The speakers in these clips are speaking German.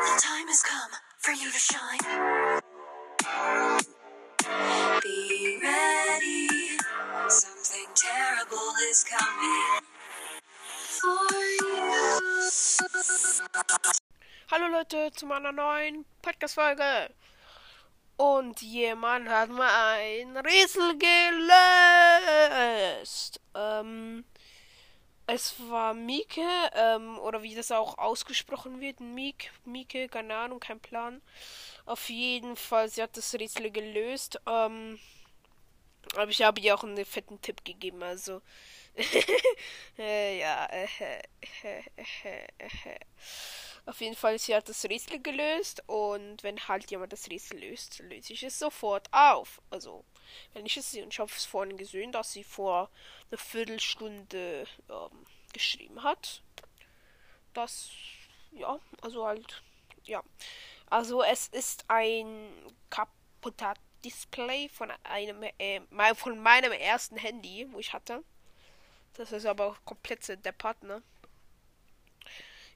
The time has come for you to shine. Be ready. Something terrible is coming for you. Hallo Leute zu meiner neuen Podcast-Folge. Und jemand hat mir ein Riesel gelöst. Es war Mieke, ähm, oder wie das auch ausgesprochen wird. Mieke, Mieke, keine Ahnung, kein Plan. Auf jeden Fall, sie hat das Rätsel gelöst. Ähm, aber ich habe ihr auch einen fetten Tipp gegeben, also. äh, ja, äh, äh, äh, äh, auf jeden Fall, sie hat das Rätsel gelöst und wenn halt jemand das Rätsel löst, löse ich es sofort auf. Also, wenn ich es sehe und ich habe es vorhin gesehen, dass sie vor einer Viertelstunde ähm, geschrieben hat. Das, ja, also halt, ja. Also, es ist ein kaputter Display von einem, äh, von meinem ersten Handy, wo ich hatte. Das ist aber komplett deppert, ne?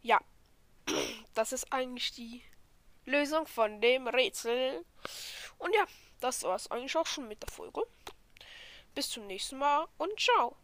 Ja, das ist eigentlich die Lösung von dem Rätsel. Und ja, das war es eigentlich auch schon mit der Folge. Bis zum nächsten Mal und ciao.